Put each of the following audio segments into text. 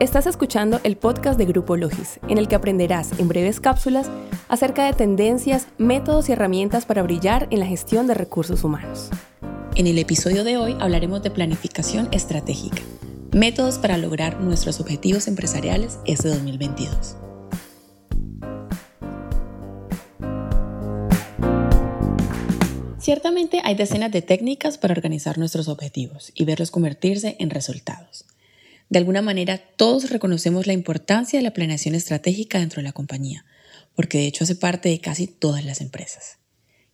Estás escuchando el podcast de Grupo Logis, en el que aprenderás en breves cápsulas acerca de tendencias, métodos y herramientas para brillar en la gestión de recursos humanos. En el episodio de hoy hablaremos de planificación estratégica, métodos para lograr nuestros objetivos empresariales este 2022. Ciertamente hay decenas de técnicas para organizar nuestros objetivos y verlos convertirse en resultados. De alguna manera, todos reconocemos la importancia de la planeación estratégica dentro de la compañía, porque de hecho hace parte de casi todas las empresas.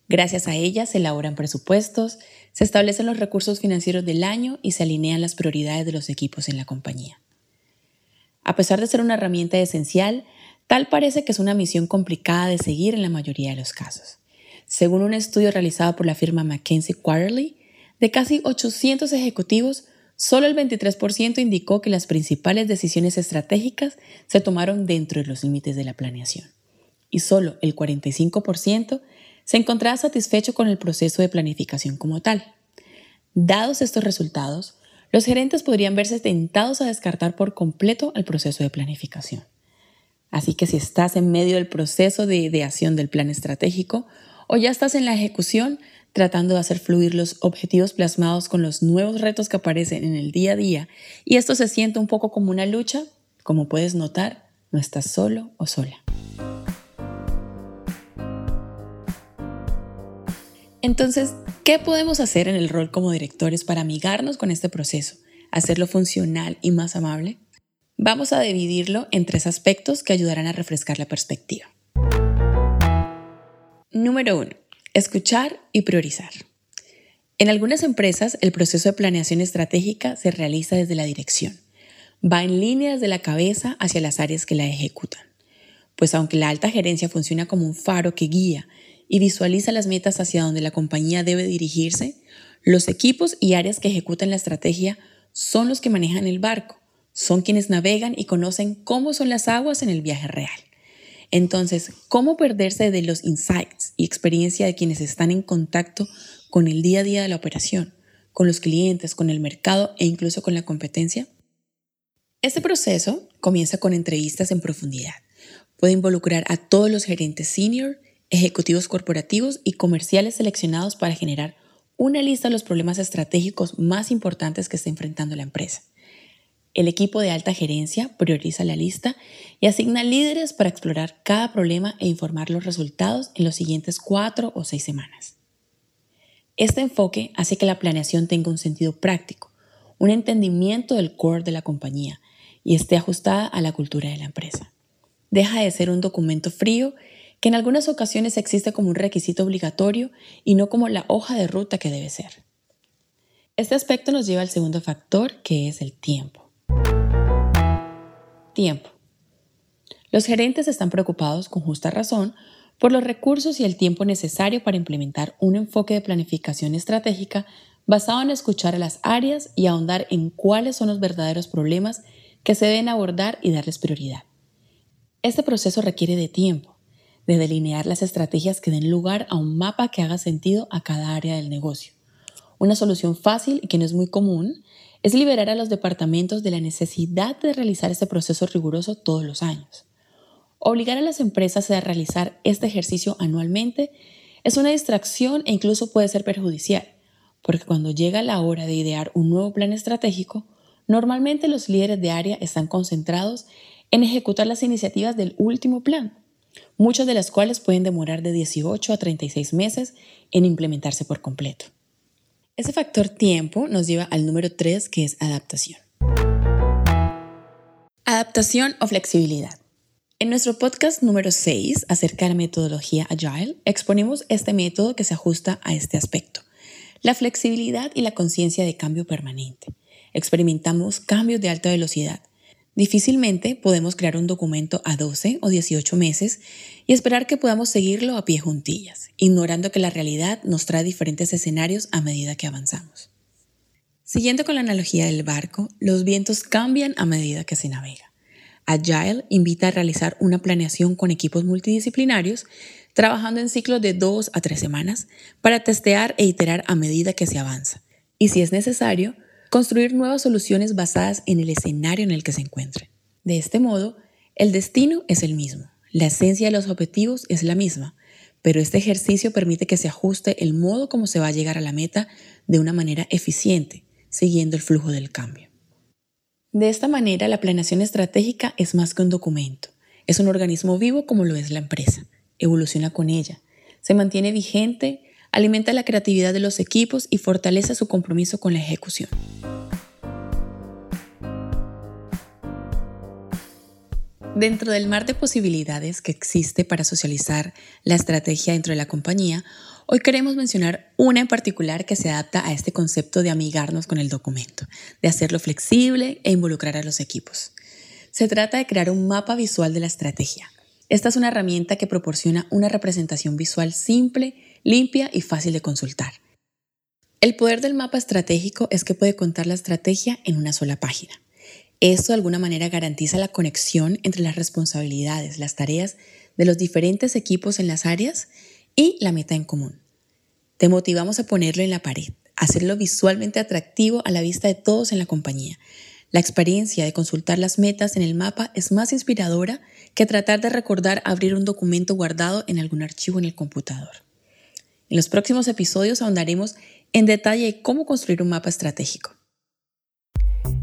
Gracias a ella se elaboran presupuestos, se establecen los recursos financieros del año y se alinean las prioridades de los equipos en la compañía. A pesar de ser una herramienta esencial, tal parece que es una misión complicada de seguir en la mayoría de los casos. Según un estudio realizado por la firma McKinsey Quarterly, de casi 800 ejecutivos, Solo el 23% indicó que las principales decisiones estratégicas se tomaron dentro de los límites de la planeación. Y solo el 45% se encontraba satisfecho con el proceso de planificación como tal. Dados estos resultados, los gerentes podrían verse tentados a descartar por completo el proceso de planificación. Así que si estás en medio del proceso de ideación del plan estratégico o ya estás en la ejecución, tratando de hacer fluir los objetivos plasmados con los nuevos retos que aparecen en el día a día, y esto se siente un poco como una lucha, como puedes notar, no estás solo o sola. Entonces, ¿qué podemos hacer en el rol como directores para amigarnos con este proceso, hacerlo funcional y más amable? Vamos a dividirlo en tres aspectos que ayudarán a refrescar la perspectiva. Número 1 Escuchar y priorizar. En algunas empresas, el proceso de planeación estratégica se realiza desde la dirección. Va en línea desde la cabeza hacia las áreas que la ejecutan. Pues aunque la alta gerencia funciona como un faro que guía y visualiza las metas hacia donde la compañía debe dirigirse, los equipos y áreas que ejecutan la estrategia son los que manejan el barco, son quienes navegan y conocen cómo son las aguas en el viaje real. Entonces, ¿cómo perderse de los insights y experiencia de quienes están en contacto con el día a día de la operación, con los clientes, con el mercado e incluso con la competencia? Este proceso comienza con entrevistas en profundidad. Puede involucrar a todos los gerentes senior, ejecutivos corporativos y comerciales seleccionados para generar una lista de los problemas estratégicos más importantes que está enfrentando la empresa. El equipo de alta gerencia prioriza la lista y asigna líderes para explorar cada problema e informar los resultados en los siguientes cuatro o seis semanas. Este enfoque hace que la planeación tenga un sentido práctico, un entendimiento del core de la compañía y esté ajustada a la cultura de la empresa. Deja de ser un documento frío que en algunas ocasiones existe como un requisito obligatorio y no como la hoja de ruta que debe ser. Este aspecto nos lleva al segundo factor, que es el tiempo. Tiempo. Los gerentes están preocupados, con justa razón, por los recursos y el tiempo necesario para implementar un enfoque de planificación estratégica basado en escuchar a las áreas y ahondar en cuáles son los verdaderos problemas que se deben abordar y darles prioridad. Este proceso requiere de tiempo, de delinear las estrategias que den lugar a un mapa que haga sentido a cada área del negocio. Una solución fácil y que no es muy común es liberar a los departamentos de la necesidad de realizar este proceso riguroso todos los años. Obligar a las empresas a realizar este ejercicio anualmente es una distracción e incluso puede ser perjudicial, porque cuando llega la hora de idear un nuevo plan estratégico, normalmente los líderes de área están concentrados en ejecutar las iniciativas del último plan, muchas de las cuales pueden demorar de 18 a 36 meses en implementarse por completo. Ese factor tiempo nos lleva al número 3, que es adaptación. Adaptación o flexibilidad. En nuestro podcast número 6 acerca de la metodología Agile, exponemos este método que se ajusta a este aspecto, la flexibilidad y la conciencia de cambio permanente. Experimentamos cambios de alta velocidad, Difícilmente podemos crear un documento a 12 o 18 meses y esperar que podamos seguirlo a pie juntillas, ignorando que la realidad nos trae diferentes escenarios a medida que avanzamos. Siguiendo con la analogía del barco, los vientos cambian a medida que se navega. Agile invita a realizar una planeación con equipos multidisciplinarios, trabajando en ciclos de dos a tres semanas para testear e iterar a medida que se avanza. Y si es necesario, construir nuevas soluciones basadas en el escenario en el que se encuentren. De este modo, el destino es el mismo, la esencia de los objetivos es la misma, pero este ejercicio permite que se ajuste el modo como se va a llegar a la meta de una manera eficiente, siguiendo el flujo del cambio. De esta manera, la planeación estratégica es más que un documento, es un organismo vivo como lo es la empresa, evoluciona con ella, se mantiene vigente, alimenta la creatividad de los equipos y fortalece su compromiso con la ejecución. Dentro del mar de posibilidades que existe para socializar la estrategia dentro de la compañía, hoy queremos mencionar una en particular que se adapta a este concepto de amigarnos con el documento, de hacerlo flexible e involucrar a los equipos. Se trata de crear un mapa visual de la estrategia. Esta es una herramienta que proporciona una representación visual simple, limpia y fácil de consultar. El poder del mapa estratégico es que puede contar la estrategia en una sola página. Esto de alguna manera garantiza la conexión entre las responsabilidades, las tareas de los diferentes equipos en las áreas y la meta en común. Te motivamos a ponerlo en la pared, hacerlo visualmente atractivo a la vista de todos en la compañía. La experiencia de consultar las metas en el mapa es más inspiradora que tratar de recordar abrir un documento guardado en algún archivo en el computador. En los próximos episodios ahondaremos en detalle cómo construir un mapa estratégico.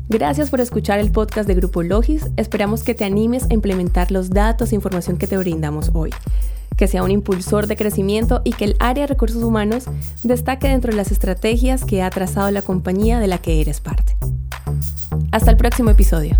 Gracias por escuchar el podcast de Grupo Logis. Esperamos que te animes a implementar los datos e información que te brindamos hoy, que sea un impulsor de crecimiento y que el área de recursos humanos destaque dentro de las estrategias que ha trazado la compañía de la que eres parte. Hasta el próximo episodio.